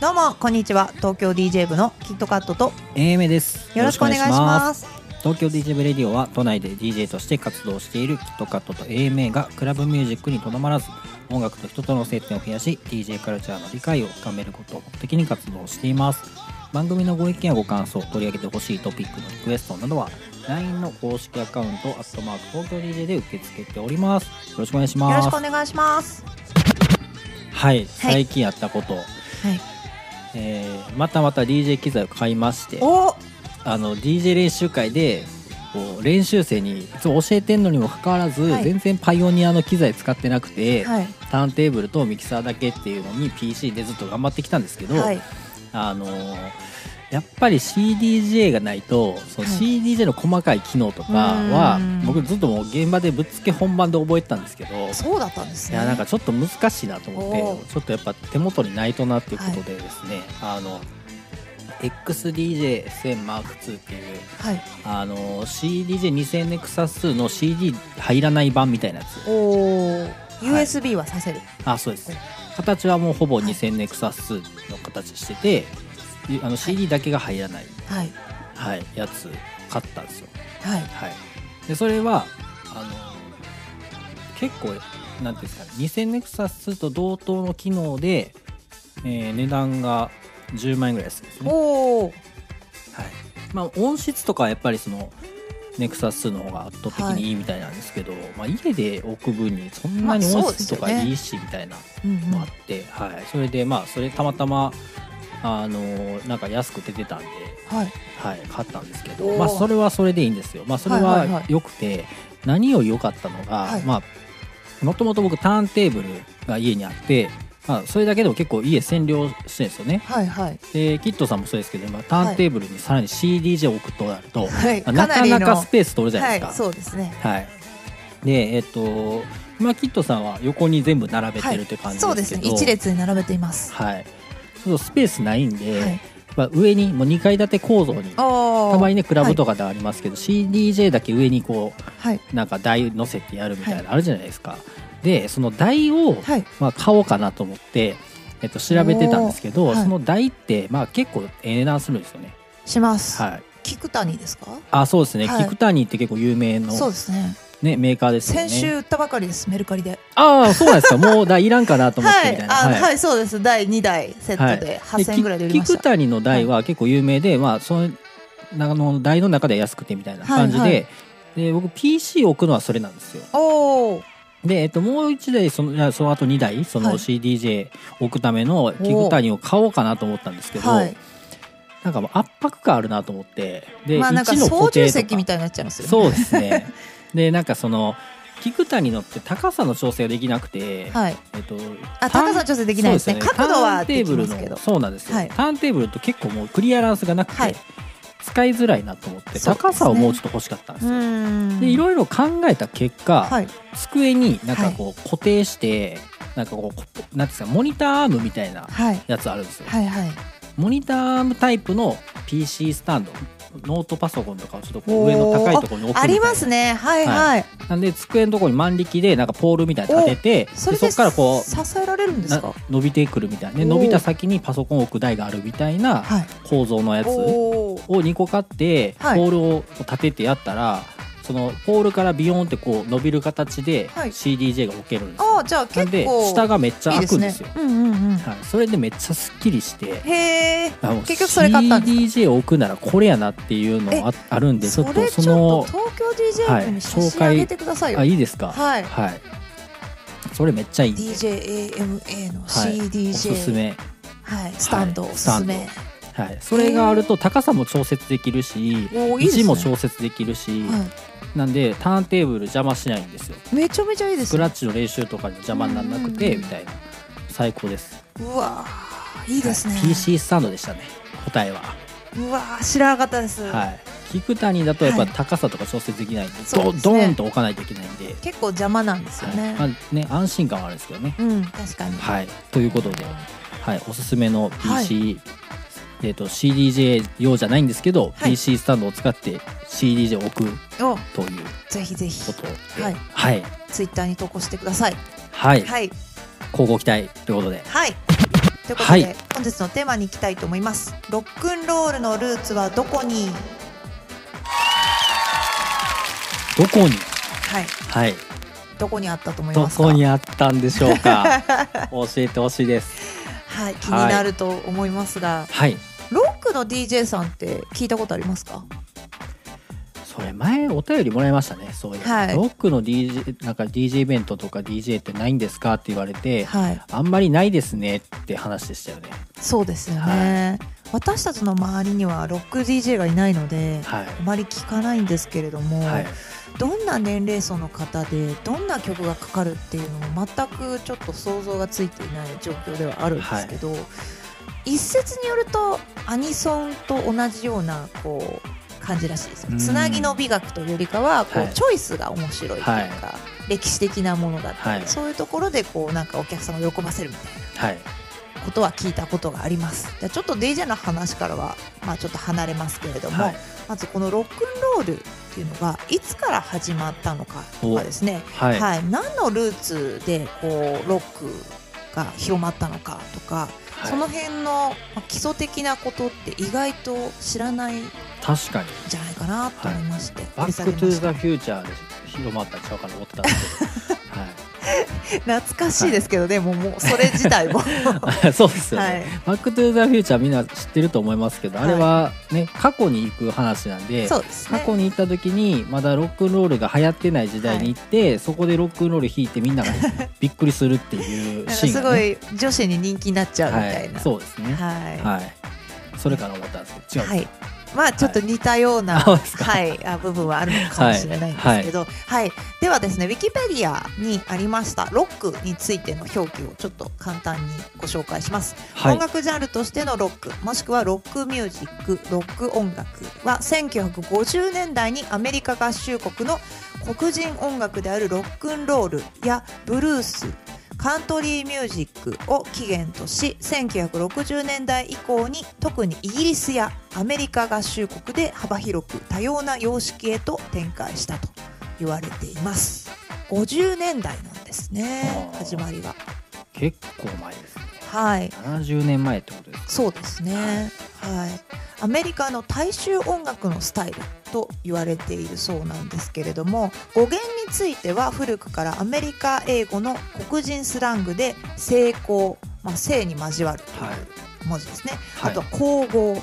どうもこんにちは。東京 DJ 部のキットカットと。AM ですよろしくお願いします。東京 DJ ブレディオは都内で DJ として活動しているキットカットと AMA がクラブミュージックにとどまらず音楽と人との接点を増やし DJ カルチャーの理解を深めることを目的に活動しています番組のご意見やご感想取り上げてほしいトピックのリクエストなどは LINE の公式アカウント「アットマーク東京 DJ」で受け付けております。よろしくお願いしよろますしくお願いします。はい最近やったこと、はい。えーまたまた DJ 機材を買いましてお！あの DJ 練習会でこう練習生にいつも教えてんのにもかかわらず、はい。全然パイオニアの機材使ってなくて、はい。ターンテーブルとミキサーだけっていうのに PC でずっと頑張ってきたんですけど、はいあのーやっぱり CDJ がないとそのはい。CDJ の細かい機能とかは、うん。僕ずっともう現場でぶっつけ本番で覚えてたんですけど。そうだったんですね。いやなんかちょっと難しいなと思ってちょっとやっぱ手元にないとなっていうことでですね、あの XDJ1000M2 っていうはい。あの CDJ2000 ネクサスの CD 入らない版みたいなやつ USB はさせる。あそうです。形はもうほぼ2000ネクサスの形してて、いあの CD だけが入らない、はい。はい、やつ買ったんですよ。はい。はい。でそれはあの結構なんていうんですかね2000ネクサスと同等の機能で、えー値段が10万円ぐらいするんですね。おおはい。まあ、音質とかはやっぱりそのネクサスの方が圧倒的にい。いみたいなんですけど、まあ、家で置く分にそんなにまあ音質とかいいしみたいなのあって、はい、それでまあそれたまたまあのなんか安く出てたんで、はい。はい、買ったんですけど、まあ、それはそれでいいんですよ、まあ、それはいはいははい。良くて、何より良かったのが、はい。まあもともと僕ターンテーブルが家にあって、まあ、それだけでも結構家占領してるんですよね。はいはい。でキットさんもそうですけど、まあ、ターンテーブルにさらに CDJ を置くとなると、はい。まあなかなかスペース取るじゃないですか？はいそうですね。はい。でえっと今キットさんは横に全部並べてるって感じそうですですけど、ね。一列に並べています。はい。そうスペースないんで、はい。まあ、上にもう2階建て構造にたまにねクラブとかでありますけど、CDJ だけ上にこはい。うなんか台乗せてやるみたいなのあるじゃないですか、でその台を、はい。まあ、買おうかなと思って、えっと、調べてたんですけど、はい。その台って、まあ、結構ええ値段するんですよね。します。はい、菊谷ですか？あそうですね、はい。菊谷って結構有名の、そうですね。ね、メーカーですよね。先週売ったばかりです。メルカリで。ああそうなんですかもう台いらんかなと思ってみたいな。はい、あはい、そうです。第2台セットで8000円ぐらいで売りました。菊谷の台は結構有名で、まあそのあの台の中では安くてみたいな感じで、はいはい。で僕 PC 置くのはそれなんですよ。おお、で、えっと、もう一台そのその後2台そのはい CDJ 置くための菊谷を買おうかなと思ったんですけど、はい。なんかもう圧迫感あるなと思ってで、まあなんか1の操縦席みたいになっちゃいますよね。そうですねでなんかその菊谷のって高さの調整ができなくて、はい。えっと、あ、高さ調整できないですね。そう角度はでーブルのきますけど。そうなんですよ、はいターンテーブルと結構もうクリアランスがなくて、はい使いづらいなと思って、ね高さをもうちょっと欲しかったんですうよ。でいろいろ考えた結果、はい。机になんかこう固定して、なんかこうこなんていうんですかモニターアームみたいなはい。やつあるんですよ、はいはい。モニターアームタイプの PC スタンドノートパソコンとかをちょっとこう上の高いところに置くみたいなありますね。はいはい。なんで机のところに万力でなんかポールみたいなの立ててそれででそこからこう支えられるんですなか。伸びてくるみたいなでおー伸びた先にパソコンを置く台があるみたいなはい。構造のやつをおお。2個買ってポはいールを立ててやったらそのポールからビヨーンってこう伸びる形ではい。CDJ が置けるんですあよ。あ、じゃあ結構下がめっちゃ開くんですよ。うんうんうん。はい、それでめっちゃすっきりしてへえ。結局それ買ったんですか？CDJ を置くならこれやなっていうのああるんでちょっとそのと東京 DJ に写真あげてくださいよ。あいいですか？はい。はい、それめっちゃいい DJAMA のはい、CDJ、おすすめ。はい、スタンドはいおすすめ、はい、それがあると高さも調節できるし位置も調節できるし、はなんでターンテーブル邪魔しないんですよ。い、めちゃめちゃいいですね。スクラッチの練習とかに邪魔にならなくてみたいな。最高です。うわーいいですね、はい。PC スタンドでしたね答えは。うわー知らなかったです、はい。菊谷だとやっぱはい。高さとか調節できないんで,、そうですね。ドドーンと置かないといけないんで、結構邪魔なんですよね、はい。まあね、安心感はあるんですけどね。うん確かに。はい。ということで、はい、おすすめのはい。PC、えー、と CDJ 用じゃないんですけど、はい。PC スタンドを使って CDJ を置くおというぜひぜひ。ことではい。はい、ツイッターに投稿してください。はい。はい。交互期待ということで。はい。ということで、はい。本日のテーマに行きたいと思います。ロックンロールのルーツはどこに？どこに？はい。はい。どこにあったと思いどますか？こにあったんでしょうか？教えてほしいです。はい。気になると思いますが、はいロックの DJ さんって聞いたことありますか？それ前お便りもらいましたね。そういう、はい。ロックの DJ なんか DJ イベントとか DJ ってないんですかって言われてはい。あんまりないですねって話でしたよね。そうですよね、私たちの周りにはロック DJ がいないのではい。あまり聞かないんですけれども、はい。どんな年齢層の方でどんな曲がかかるっていうのも全くちょっと想像がついていない状況ではあるんですけど、一説によるとアニソンと同じようなこう感じらしいですうん。つなぎの美学というよりかはこう、はい。チョイスが面白いというか、はい。歴史的なものだったり、はい。そういうところでこうなんかお客様を喜ばせるみたいなはい。ことは聞いたことがあります。じゃあちょっと DJ の話からは、まあ、ちょっと離れますけれども、はい。まずこのロックンロールっていうのがいつから始まったのかとかですね、はい。はい、何のルーツでこうロックが広まったのかとか、はい。その辺のまあ基礎的なことって意外と知らないん確かにじゃないかなと思いまして、バッ掘り下げました。クトゥザフューチャーで広まったんちゃうかな思ってたんですけど、懐かしいですけどね、もうもうそれ自体も。はい、そうですよね、はい。バックトゥザフューチャーみんな知ってると思いますけど、あれはね過去に行く話なんでね。過去に行った時にまだロックンロールが流行ってない時代に行って、そこでロックンロール弾いてみんなが びっくりするっていうシーンが、すごね、い女子に人気になっちゃうみたいな、はい、そうですね。はい。はい、それかな思ったんですけど違う、はい。まあちょっと似たような、あそうですか。はい、あ部分はあるのかもしれないんですけど、はい、ではですね、ウィキペディアにありましたロックについての表記をちょっと簡単にご紹介します。はい。音楽ジャンルとしてのロック、もしくはロックミュージック、ロック音楽は1950年代にアメリカ合衆国の黒人音楽であるロックンロールやブルース、カントリーミュージックを起源とし1960年代以降に特にイギリスやアメリカ合衆国で幅広く多様な様式へと展開したと言われています。50年代なんですね始まりが。結構前ですね。はい。70年前ってことですか？そうですね。はいアメリカの大衆音楽のスタイルと言われているそうなんですけれども語源については古くからアメリカ英語の黒人スラングで成功、まあ、性に交わるというはい文字ですね、はい。あとは交合え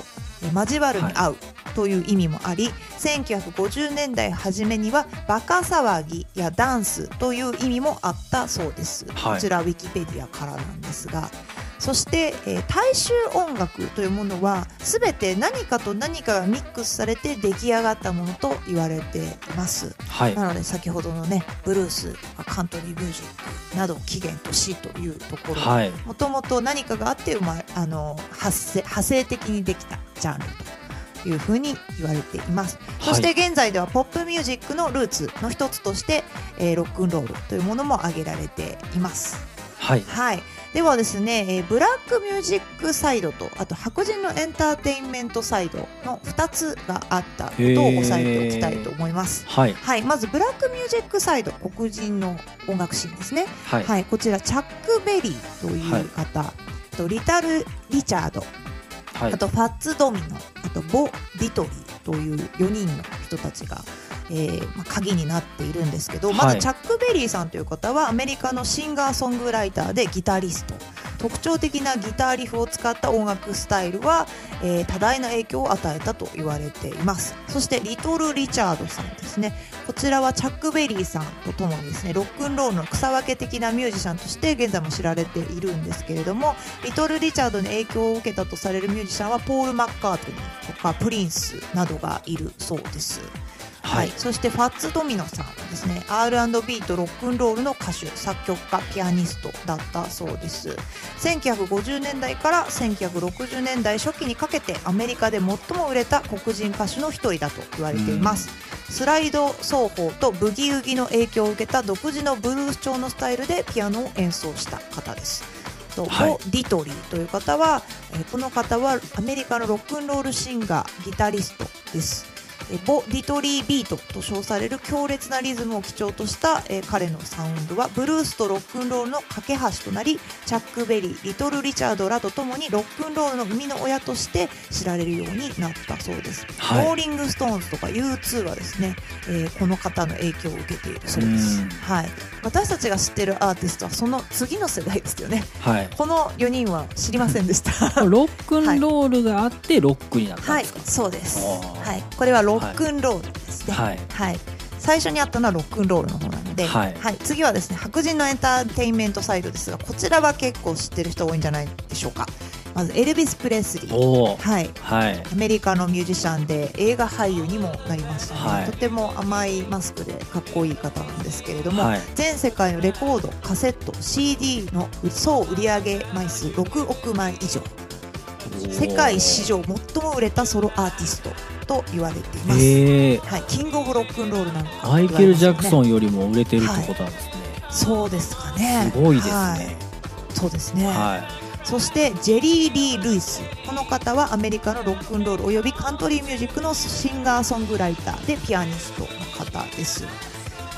交わるに合うという意味もあり、1950年代初めにはバカ騒ぎやダンスという意味もあったそうです、はい。こちらウィキペディアからなんですが。そして、えー大衆音楽というものは全て何かと何かがミックスされて出来上がったものと言われています。はい。なので先ほどのねブルースカントリーミュージックなどを起源としというところ。はいもともと何かがあって生まあの発生派生的にできたジャンルというふうに言われています、そして現在ではポップミュージックのルーツの一つとして、えーロックンロールというものも挙げられています。はい。はい。ではですね、えーブラックミュージックサイドとあと白人のエンターテインメントサイドの2つがあったことを押さえておきたいと思います。はい。はい、まずブラックミュージックサイド黒人の音楽シーンですね。はい。はい、こちらチャック・ベリーという方、あとリトル・リチャード、はい。あとファッツ・ドミノあとボ・ディドリーという4人の人たちが、えーまあ、鍵になっているんですけど、まはい。ずチャック・ベリーさんという方はアメリカのシンガーソングライターでギタリスト。特徴的なギターリフを使った音楽スタイルは、えー多大な影響を与えたと言われています。そしてリトル・リチャードさんですね。こちらはチャック・ベリーさんとともにですねロックンロールの草分け的なミュージシャンとして現在も知られているんですけれどもリトル・リチャードに影響を受けたとされるミュージシャンはポール・マッカートニーとかプリンスなどがいるそうです。はい、そしてファッツ・ドミノさんはですね R&B とロックンロールの歌手作曲家ピアニストだったそうです。1950年代から1960年代初期にかけてアメリカで最も売れた黒人歌手の一人だと言われています、スライド奏法とブギウギの影響を受けた独自のブルース調のスタイルでピアノを演奏した方です。と、はい。ボ・ディドリーという方は、えーこの方はアメリカのロックンロールシンガーギタリストです。えーボ・ディドリービートと称される強烈なリズムを基調とした、えー彼のサウンドはブルースとロックンロールの架け橋となりチャック・ベリーリトル・リチャードらとともにロックンロールの生みの親として知られるようになったそうです、はい。ローリング・ストーンズとか U2 はですね、えーこの方の影響を受けているそうです。うん、はい、私たちが知ってるアーティストはその次の世代ですよね。はい。この4人は知りませんでした。ロックンロールがあってロックになったんはい。ですか、そうです、はい、これはロックンロールですね。はい。はい、最初にあったのはロックンロールの方なので、はい。次はですね白人のエンターテインメントサイドですがこちらは結構知ってる人多いんじゃないでしょうか。まずエルビス・プレスリー。はい。はい。アメリカのミュージシャンで映画俳優にもなりましたね、はい。とても甘いマスクでかっこいい方なんですけれども、はい。全世界のレコードカセット CD の総売上枚数6億枚以上世界史上最も売れたソロアーティストと言われています、へえはい、キング・オブ・ロックンロールなんかマイケル・ジャクソンンよりも売れてるってことなんですね、そうですかね。すごいですね。はい。そうですね、はい。そしてジェリー・リー・ルイス。この方はアメリカのロックンロールおよびカントリーミュージックのシンガーソングライターでピアニストの方です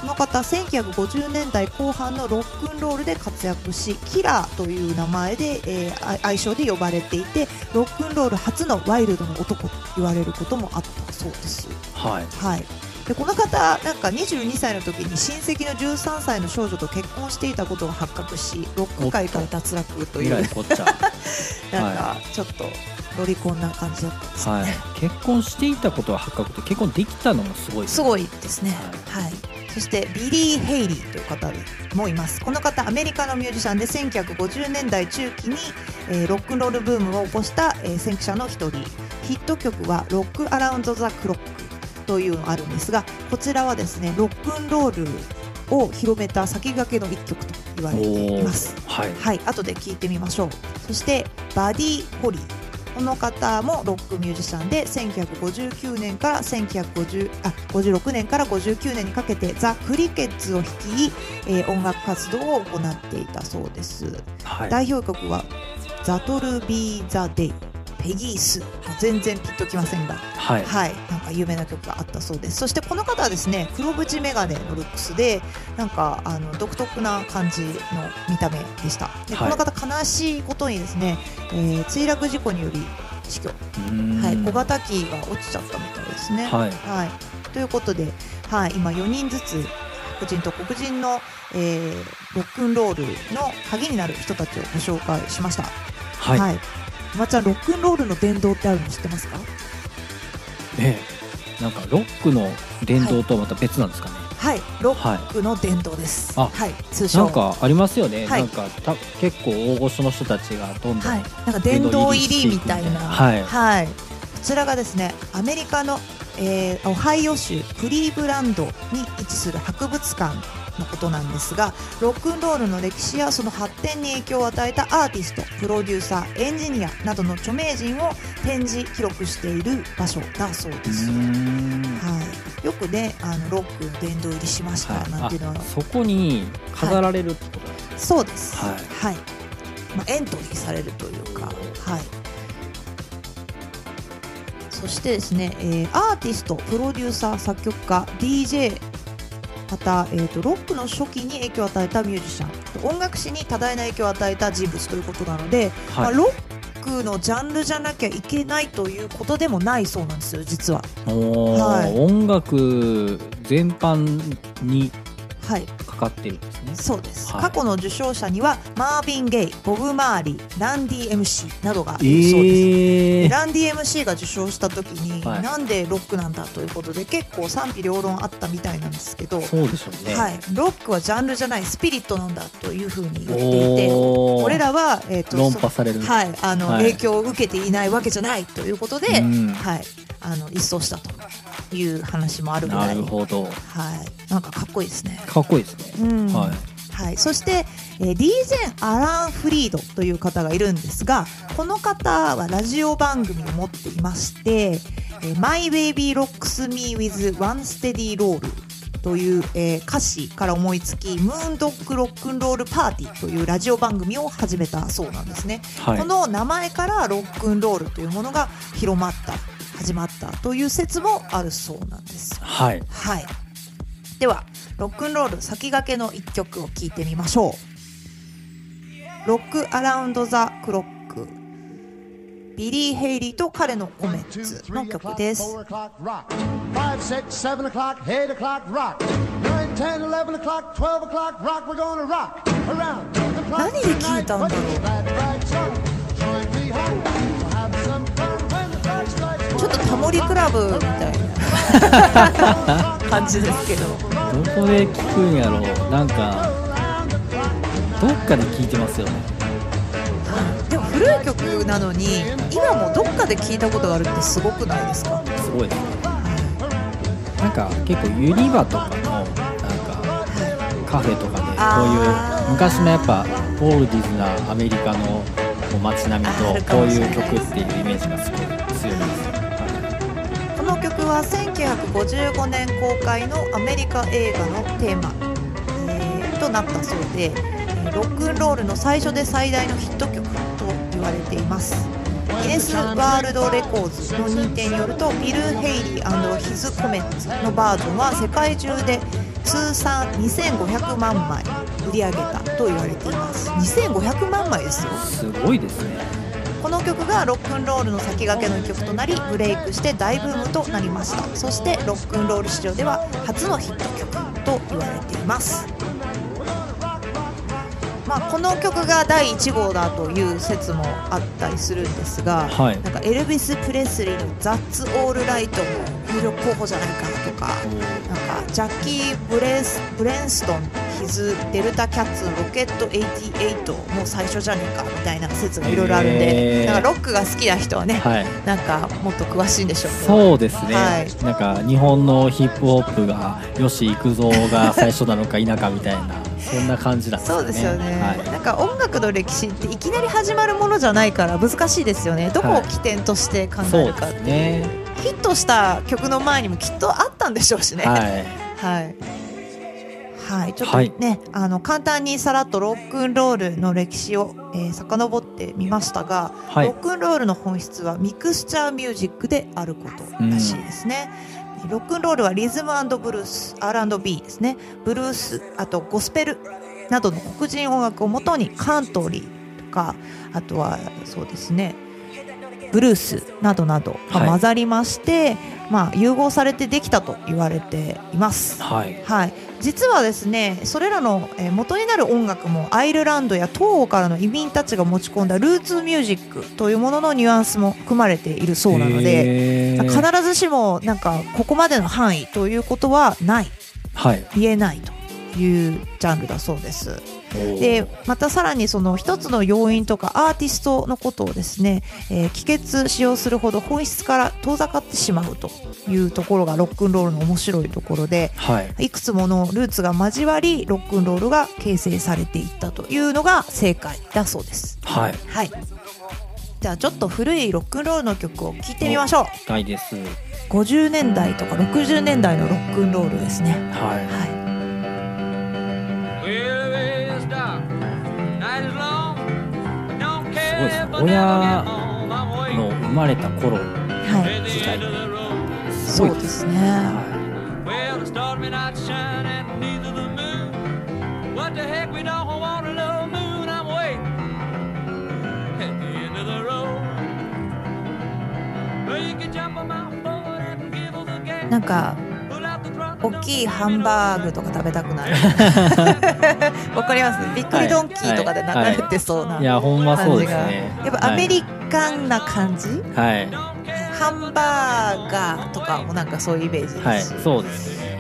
この方1950年代後半のロックンロールで活躍しキラーという名前で、えーあ愛称で呼ばれていてロックンロール初のワイルドな男と言われることもあったそうです。はい。はい、でこの方なんか22歳の時に親戚の13歳の少女と結婚していたことが発覚しロック界から脱落という。なんかちょっとロリコンな感じだったんですよはい。ね、結婚していたことは発覚って結婚できたのもすごいですすごいですね、はいそしてビリー・ヘイリーという方もいますこの方アメリカのミュージシャンで1950年代中期に、えーロックンロールブームを起こした、えー先駆者の一人ヒット曲は「ロック・アラウンド・ザ・クロック」というのがあるんですがこちらはですねロックンロールを広めた先駆けの一曲と言われていますはいはい、後で聞いてみましょう。そしてバディ・ホリー。この方もロックミュージシャンで1959年から1950あ56年から59年にかけてザ・クリケッツを率い、えー音楽活動を行っていたそうです。はい代表曲は「ザトル・ビー・ザ・デイ」ペギース全然ピンときませんが。はい。はい、なんか有名な曲があったそうです。そしてこの方はですね、黒縁メガネのルックスで、なんかあの独特な感じの見た目でした。で、はい。この方悲しいことにですね、えー墜落事故により死去、はい、小型機が落ちちゃったみたいですね。はい。はい、ということで、はい、今4人ずつ白人と黒人の、えーロックンロールの鍵になる人たちをご紹介しました。はい、はい。まちゃん、ロックンロールの殿堂ってあるの知ってますか？ええ。なんかロックの殿堂とはまた別なんですかね、はい、ロッはいクの殿堂です。あはい、通称。なんかありますよね、はい。なんかた結構大御所の人たちがどんどん、はい、なんか殿堂入りみたいな。はい。こちらがですね、アメリカの、えーオハイオ州クリーブランドに位置する博物館のことなんですが、ロックンロールの歴史やその発展に影響を与えたアーティスト、プロデューサー、エンジニアなどの著名人を展示記録している場所だそううです。はい、よくね、あのロック殿堂入りしましたなんていうのはあそこに飾られるってことなんですねそうです。はいはい。まあ、エントリーされるというか、はい。そしてですね、えーアーティスト、プロデューサー、作曲家、DJ、また、えー、とロックの初期に影響を与えたミュージシャン、音楽史に多大な影響を与えた人物ということなので、まあ、はいロックのジャンルじゃなきゃいけないということでもないそうなんですよ、実は。はい。音楽全般にってるんですね。そうです、はい。過去の受賞者にはマービン・ゲイ、ボブ・マーリー、ランディ MC などがいるそうです。えー、ランディ MC が受賞した時に、はい。なんでロックなんだということで結構賛否両論あったみたいなんですけど、そうでしょうね、はい、ロックはジャンルじゃないスピリットなんだというふうに言っていておー。俺らは、えー、と論破される、はい、あのはい。影響を受けていないわけじゃないということで、うん。はい、あの一掃したという話もあるぐらないるほど。はい、なんかかっこいいですね。かっこいいですね、うん。はい。はい、そして、えー、DJ アラン・フリードという方がいるんですがこの方はラジオ番組を持っていまして「えー My Baby Rocks Me with One Steady Roll」という、えー歌詞から思いつきムーンドッグロックンロールパーティーというラジオ番組を始めたそうなんですね、はい。この名前からロックンロールというものが広まった始まったという説もあるそうなんです。はい。はい。ではロックンロール先駆けの一曲を聴いてみましょう。ロックアラウンドザクロック。ビリー・ヘイリーと彼のコメッツの曲です4 o'clock, rock. 5, 6, 7 o'clock, 8 o'clock, rock. 9, 10, 11 o'clock, 12 o'clock, rock. We're gonna rock around the clock 何で聞いたんだろう tonight. Glad right song. Join me home. We'll have some fun when the clock strikes ちょっとタモリクラブみたいな感じですけどどこで聞くんやろうなんかどっかで聞いてますよねでも古い曲なのに今もどっかで聞いたことがあるってすごくないですかすごいですねなんか結構ユニバとかのなんかカフェとかでこういう昔のやっぱオールディズなアメリカの街並みとこういう曲っていうイメージがすごい強いです、はこの曲は1955年公開のアメリカ映画のテーマ、えーとなったそうで、えーロックンロールの最初で最大のヒット曲と言われていますギネスワールドレコーズの認定によるとビル・ヘイリーヒズ・コメンツのバージョンは世界中で通算2500万枚売り上げたと言われています。2500万枚ですよ。い、すごいですね。この曲がロックンロールの先駆けの一曲となりブレイクして大ブームとなりました。そしてロックンロール史上では初のヒット曲と言われていますまあ、この曲が第1号だという説もあったりするんですが、はい。なんかエルビス・プレスリーの「ザッツ・オール・ライト」も有力候補じゃないかとかなんかジャッキー・ブレスブレンストンヒズデルタ・キャッツのロケット88も最初じゃねえかみたいな説がいろいろあるんで、なんかロックが好きな人はね、はい。なんかもっと詳しいんでしょうけど。そうですね、はい。なんか日本のヒップホップが吉幾三が最初なのか否かみたいなそんな感じなんですそうですよね、はい。なんか音楽の歴史っていきなり始まるものじゃないから難しいですよね。どこを起点として考えるかっていう、ですね。ヒットした曲の前にもきっとあったんでしょうしね。はい。はい。はい、ちょっとはい。ね、あの簡単にさらっとロックンロールの歴史を、えー、遡ってみましたが、はい。ロックンロールの本質はミクスチャーミュージックであることらしいですね。ロックンロールはリズムブルース R&B ですね。ブルースあとゴスペルなどの黒人音楽をもとにカントリーとかあとはそうですね。ブルースなどなどがはい。混ざりまして、まあ、融合されてできたと言われています。はい。はい、実はですねそれらのえー元になる音楽もアイルランドや東欧からの移民たちが持ち込んだルーツミュージックというもののニュアンスも含まれているそうなので必ずしもなんかここまでの範囲ということはない。はい。言えないというジャンルだそうです。でまたさらにその一つの要因とかアーティストのことをですね、えー帰結使用するほど本質から遠ざかってしまうというところがロックンロールの面白いところではい。いくつものルーツが交わりロックンロールが形成されていったというのが正解だそうです。はい。はい。じゃあちょっと古いロックンロールの曲を聴いてみましょう。聞きたいです。50年代とか60年代のロックンロールですね。ははい親の生まれた頃はい。時代そうですね、なんか大きいハンバーグ.とか食べたくなる。わかります？びっくりドンキーとかではい流れてそうな感じが。ですね。やっぱアメリカンな感じ、はい。ハンバーガーとかもなんかそういうイメージはいですし、そうですね。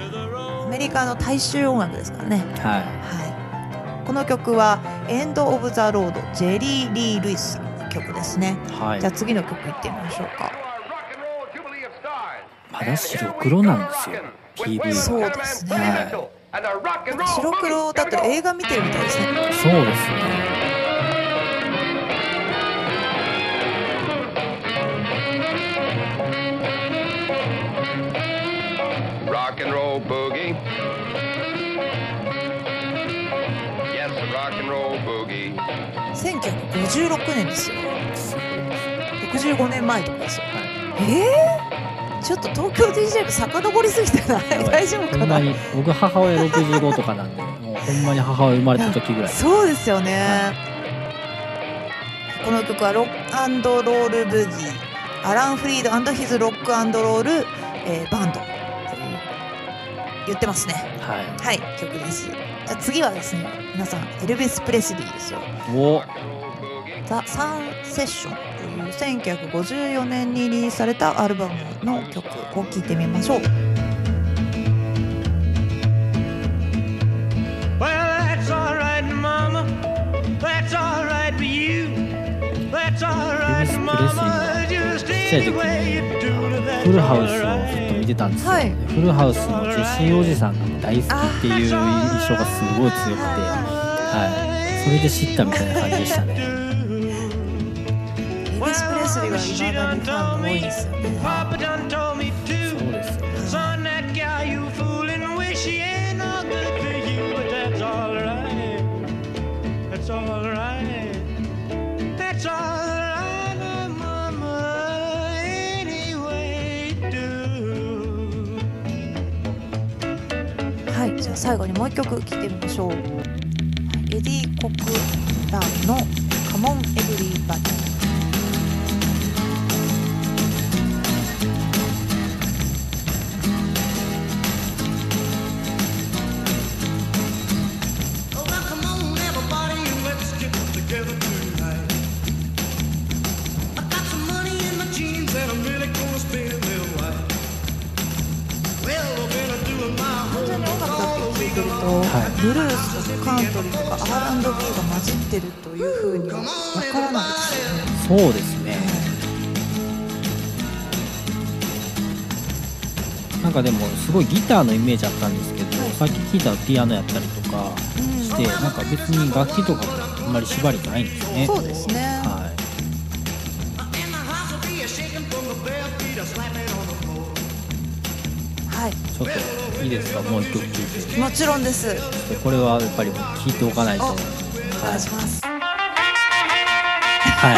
アメリカの大衆音楽ですからね。はい。はい、この曲は「エンド・オブ・ザ・ロード」ジェリー・リー・ルイスの曲ですね、はい。じゃあ次の曲いってみましょうか肌白黒なんですよ PV そうですね、はい、白黒だと映画見てるみたいですね。そうですね。1956年ですよ。65年前とかですよ、えい、えー？ちょっと東京 DJ 部遡りすぎてない？大丈夫かな？ほんまに。僕母親65とかなんでもうほんまに母親生まれた時ぐらい。そうですよね、この曲はロックロールブギー。アラン・フリードヒズ・ロックロール、えーバンド。言ってますね。ははい曲です。じゃあ次はですね皆さんエルビス・プレスリーですよ。いお。ザ・サンセッション1954年にリリースされたアルバムの曲を聴いてみましょう。ちっちゃい時にフルハウスをずっと.見てたんですよ、はい。フルハウスのジェシーおじさんが大好きっていう印象がすごい強くて、はい、それで知ったみたいな感じでしたね未だにファンが多いですよね Papa done told me to. ですよね Son, that gal you fooling, wish he ain't no good for you, but that's all right. That's all right. That's all right, Mama. Anyway, do. はいじゃあ最後にもう一曲聴いてみましょうはいエディ・コクランの「カモン・エブリバディ」ブルースとかカントリーとか R&B が混じってるというふうには分からないですよね。そうですねなんかでもすごいギターのイメージあったんですけど、さっき聞いたピアノやったりとかして、なんか別に楽器とかもあんまり縛りないんですねそうですね。は floor. はい、いちょっといいですか？もう一曲聴いて。もちろんです。これはやっぱり聴いておかないと。はいおお願いします。はい。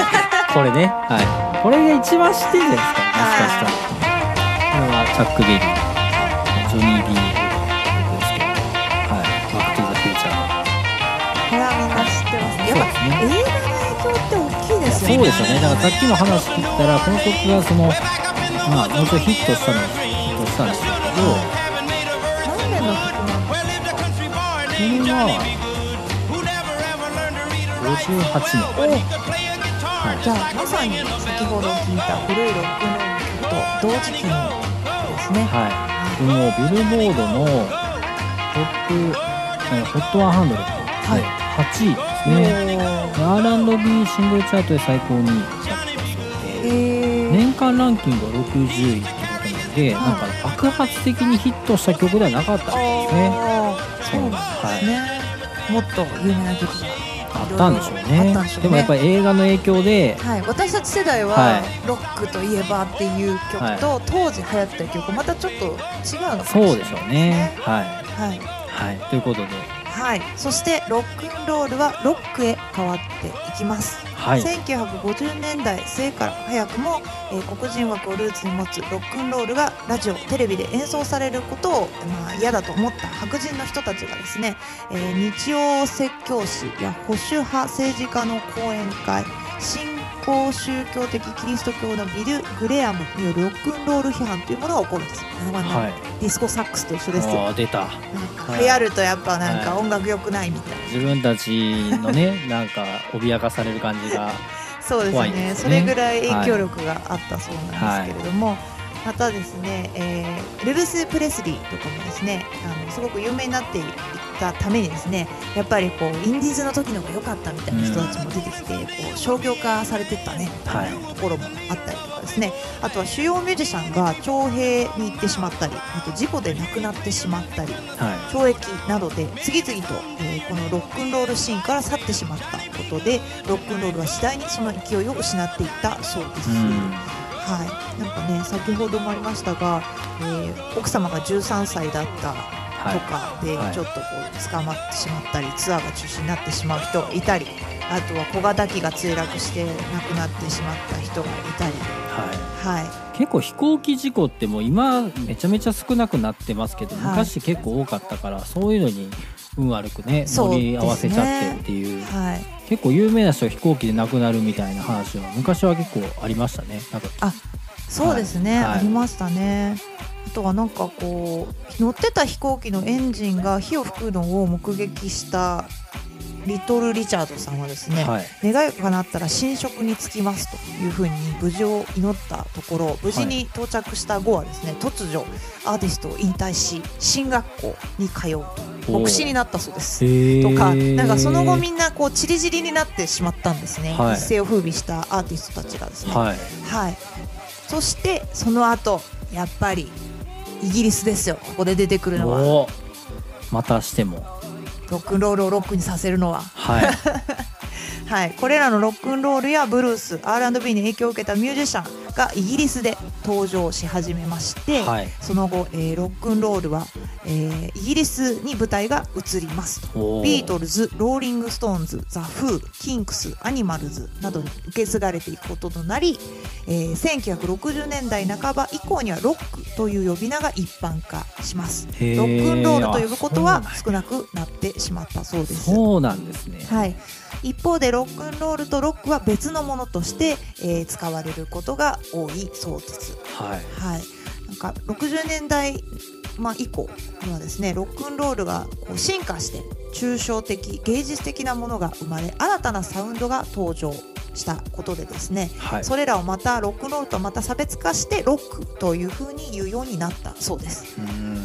これね。はい。これが一番知ってるんじゃないですか。もしかしたら。これはチャック・ベリー。ジョニー・ビーの曲ですけど。はい。バック・トゥ・ザ・フューチャーこれはみんな知ってます。やっぱね映画の影響って大きいですよね。そうですよね。だからさっきの話聞いたらこの曲がそのまあもちろんヒットしたのはヒットしたんですけどは58年。はいじゃあまさに先ほど聞いた古いロックンローと同時期の曲ですね。はい、でもビルボードのトップえーホット100ではい8位ですね、R&B シングルチャー。トで最高に年間ランキングは60位ってことなので、はいなんか爆発的にヒットした曲ではなかったんですねそうなんですね。もっと有名な曲が。あったんでしょうあねね。でもやっぱり映画の影響で。はい、私たち世代は、はい。ロックといえばっていう曲と、当時流行ってた曲またちょっと違うのかもしれないそうでしょうね。はい。はい、はい。ということではい、そしてロックンロールはロックへ変わっていきます、はい。1950年代末から早くも、えー黒人枠をルーツに持つロックンロールがラジオテレビで演奏されることを、まあ、嫌だと思った白人の人たちがですね、えー日曜説教師や保守派政治家の講演会新興宗教的キリスト教のビル・グレアムによるロックンロール批判というものが起こるんです、まあはいディスコサックスと一緒ですよ。あー出た。流行るとやっぱなんかはい。音楽良くないみたいな、自分たちのね なんか脅かされる感じがそうですね。ですね。それぐらい影響力があったそうなんですけれども、またですね、えールブス・プレスリーとかもですねあのすごく有名になっていったためにですねやっぱりこうインディーズの時の方が良かったみたいな人たちも出てきて、こう商業化されてったねみたい。なところもあったりとかですね。あとは主要ミュージシャンが徴兵に行ってしまったりあと事故で亡くなってしまったりは懲役などで次々と、えーこのロックンロールシーンから去ってしまったことでロックンロールは次第にその勢いを失っていったそうです。い、うんはい、なんかね先ほどもありましたが、えー奥様が13歳だったはい。かではい。ちょっとこう捕まってしまったりツアーが中止になってしまう人がいたりあとは小型機が墜落して亡くなってしまった人がいたり。はい。はい。結構飛行機事故ってもう今めちゃめちゃ少なくなってますけど、はい。昔結構多かったからそういうのに運悪くねそう乗り合わせちゃってっていう。はい結構有名な人が飛行機で亡くなるみたいな話は昔は結構ありましたね。なんかあそうですね、はい。ありましたね。あとはなんかこう乗ってた飛行機のエンジンが火を吹くのを目撃したリトル・リチャードさんはですね、はい。願いが叶ったら新職に就きますというふうに無事を祈ったところ無事に到着した後はですね、突如アーティストを引退し進学校に通うと牧師になったそうです。へとかーなんかその後みんなこう散り散りになってしまったんですね、はい。一世を風靡したアーティストたちがですね、はい。はい、そしてその後やっぱりイギリスですよ。ここで出てくるのは。おまたしても。ロックンロールをロックにさせるのは、はい はい、これらのロックンロールやブルース R&B に影響を受けたミュージシャンがイギリスで登場し始めまして、はい。その後、えーロックンロールは、えーイギリスに舞台が移ります。ビートルズ、ローリング・ストーンズ、ザ・フー、キンクス、アニマルズなどに受け継がれていくこととなり、えー1960年代半ば以降にはロックという呼び名が一般化します。ロックンロールと呼ぶことはあ少なくなってしまったそうです。そうなんですね。はい、一方でロックンロールとロックは別のものとして、えー使われることが多いそうです。はいはい、なんか60年代、まあ、以降にはですねロックンロールがこう進化して抽象的芸術的なものが生まれ新たなサウンドが登場したことでですねはいそれらをまたロックンロールとまた差別化してロックというふうに言うようになったそうです。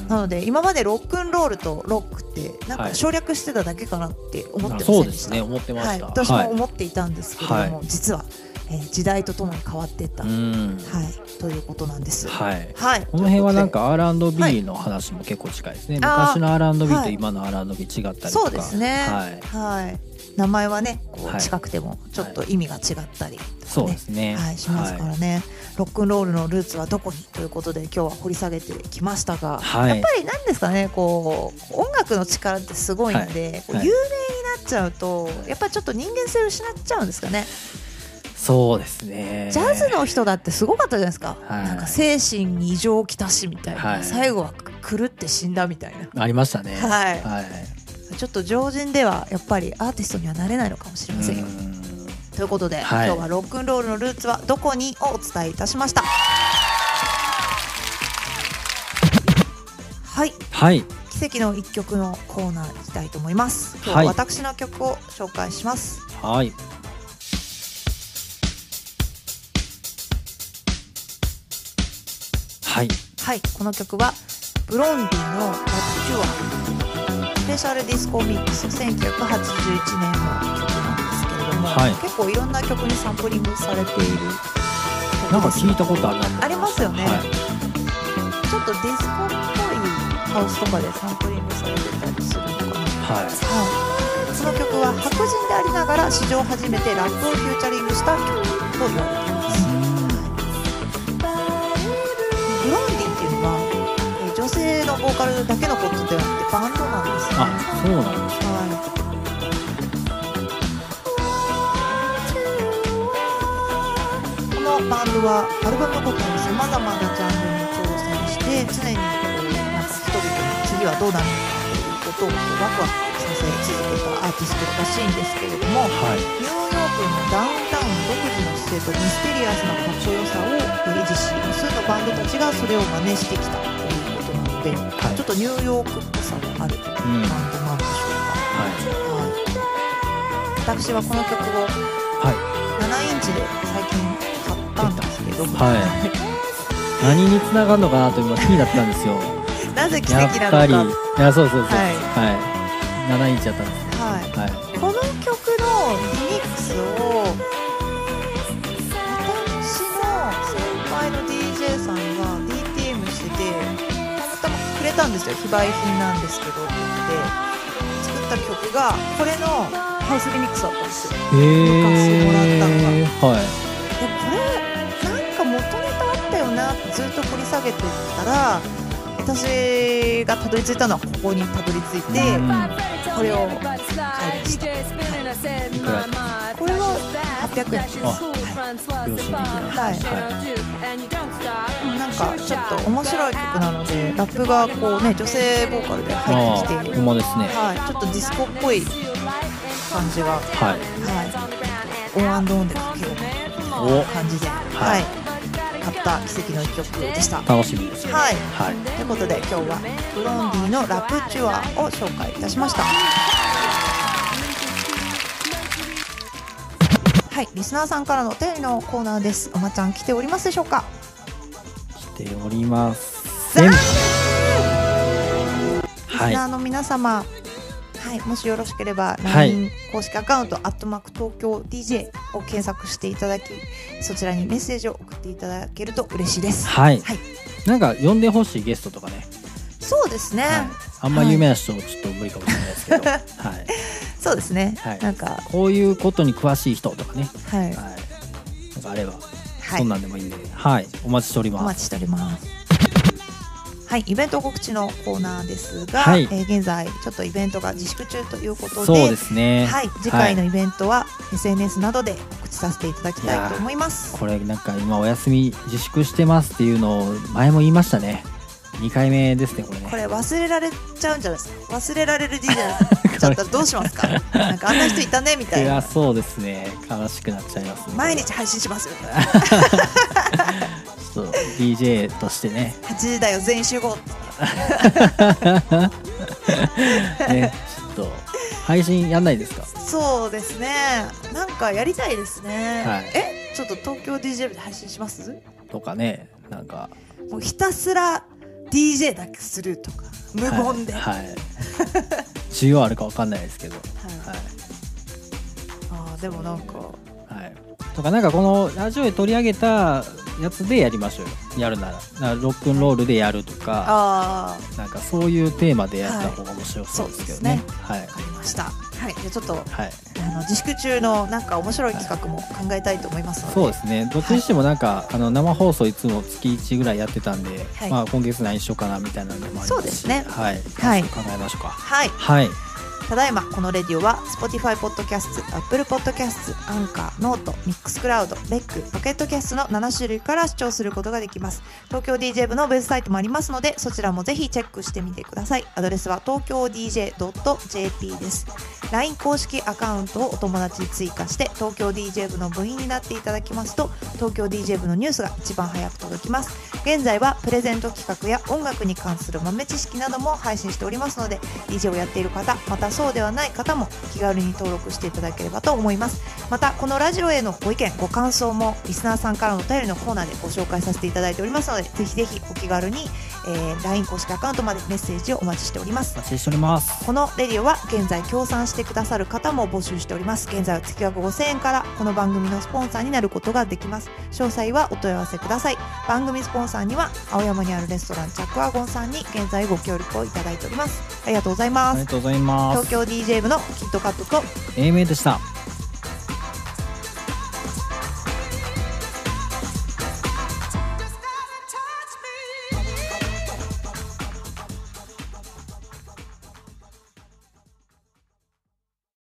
うんなので今までロックンロールとロックってなんはい。か省略してただけかなって思ってませそんでした？うですね。思ってまはい、した私も思っていたんですけれども、はい。実は、えー時代とともに変わっていった、うはい、んということなんです。はい。はい、この辺はなんかは R&B の話も結構近いですね、昔の R&B はい。と今の R&B 違ったりとか。そうですね。はい。はい。名前はね、こはい。う近くてもちょっと意味が違ったりとかね、そうですね。はい、しますからね、ロックンロールのルーツはどこにということで今日は掘り下げてきましたが、はい。やっぱりなんですかねこう音楽の力ってすごいんで、有名になっちゃうとやっぱりちょっと人間性を失っちゃうんですかね、そうですね。ジャズの人だってすごかったじゃないですか、はい。なんか精神に異常をきたしみたいな、はい。最後は狂って死んだみたいな。ありましたね。はい。はいちょっと常人ではやっぱりアーティストにはなれないのかもしれませんよ。うん。ということで、はい。今日はロックンロールのルーツはどこにをお伝えいたしました。はい、はい。奇跡の一曲のコーナーいきたいと思います。今日ははい私の曲を紹介します。はい。はい。はい、この曲はブロンディのラッチュアスペシャルディスコミックス1981年の曲なんですけれども、はい。結構いろんな曲にサンプリングされているなんか聞いたことあるありますよね。はい。ちょっとディスコっぽいハウスとかでサンプリングされてたりするのかな、はい。はい、その曲は白人でありながら史上初めてラップをフューチャリングした曲と言われていますカルだけのことではなくてバンドなんですねあそうなんです。はい、このバンドはアルバムごとにさまざまなジャンルに挑戦して常になんか人々に次はどうなるのかということをワクワクさせ続けたアーティストらしいんですけれどもはい。ニューヨークのダウンタウンの独自の姿勢とミステリアスなかっこよさを維持し無数のバンドたちがそれを真似してきたので、はい。ちょっとニューヨークっぽさがある。バンドなんでしょうか。はい。はい、私はこの曲をはい。7インチで最近買ったんですけど、はい。何に繋がるのかなと今気になったんですよ。なぜ奇や跡なのか。っぱり。いやそうそうそう。はい。はい。7インチだったんですたまくれたんですよ。非売品なんですけど。って言って作った曲がこれのハウスリミックスだったんですよへえ昔もらったのが。はい。でこれなんか元ネタあったよな。ってずっと掘り下げてったら私がたどり着いたのはここにたどり着いて、うん。これを買いましたこれは800円あ両親はい。はなんかちょっと面白い。曲なのでラップがこうね女性ボーカルで入ってきてい。るですねはい、ちょっとディスコっぽい。感じが、ははい、オンオンでかけるお感じで、はい、買った奇跡の一曲でした。楽しみですねはい、はい。とい。うことで今日はブロンディのラプチュアを紹介い。たしました。はい、リスナーさんからのお便りのコーナーです。おまちゃん来ておりますでしょうか？来ております。せんリはい。スナーの皆様、はい、もしよろしければはい。LINE 公式アカウント、アットマーク東京 DJ を検索していただき、そちらにメッセージを送っていただけると嬉しいです。はい。はい、なんか呼んでほしいゲストとかね、そうですね。はい、あんま有名な人ちょっと無理かもしれないですけど、はい、そうですね。はいなんか、こういうことに詳しい人とかね、はい、はい、なんかあれば、はいそん、なんでもいいんで、はい、お待ちしております。お待ちしております。はい、イベント告知のコーナーですが、はいえー現在ちょっとイベントが自粛中ということで、そうですね。はい、次回のはいイベントは SNS などで告知させていただきたいと思います。これなんか今お休み自粛してますっていうのを前も言いましたね。2回目ですねこれね。これ忘れられちゃうんじゃないですか？忘れられる DJ になっちゃったらどうしますか？なんかあんな人いたねみたいな。そうですね。悲しくなっちゃいますね。毎日配信しますよ ちょっと DJ としてね。8時だよ全員集合ねちょっと配信やんないですか？そうですね。なんかやりたいですね、はい。え？ちょっと東京 DJ で配信します？とかねなんか。もうひたすら DJ だけするとか無言で、はい、はい、需要あるかわかんないですけど。はい。はい。あーでもなんか。はい、とかなんかこのラジオで取り上げたやつでやりましょうよ。やるなら。だからロックンロールでやるとかあなんかそういうテーマでやった方が面白そうですけどね。はい。あわかりました。はい。じゃあちょっとはい、あの自粛中のなんか面白い企画も考えたいと思いますので、そうですね。どっちにしてもなんか、あの生放送いつも月1ぐらいやってたんで、はい。まあ、今月何しようかなみたいなのもありますし。そうですね。はい、はい。考えましょうか。はい。はいただいまこのレディオは Spotify Podcast Apple Podcast Anchor Note Mixcloud レッグ Pocket Casts の7種類から視聴することができます。東京 DJ 部のウェブサイトもありますのでそちらもぜひチェックしてみてください。アドレスは東京 DJ.jp です。LINE 公式アカウントをお友達に追加して東京 DJ 部の部員になっていただきますと東京 DJ 部のニュースが一番早く届きます。現在はプレゼント企画や音楽に関する豆知識なども配信しておりますので DJ をやっている方またそうではない方も気軽に登録していただければと思います。またこのラジオへのご意見ご感想もリスナーさんからのお便りのコーナーでご紹介させていただいておりますのでぜひぜひお気軽に、えー LINE 公式アカウントまでメッセージをお待ちしております。お待ちしております。このレディオは現在協賛してくださる方も募集しております。現在は月額5000円からこの番組のスポンサーになることができます。詳細はお問い合わせください。番組スポンサーには青山にあるレストランチャックワゴンさんに現在ご協力をいただいております。ありがとうございます。ありがとうございます。東京 DJ 部のキットカットと英明でした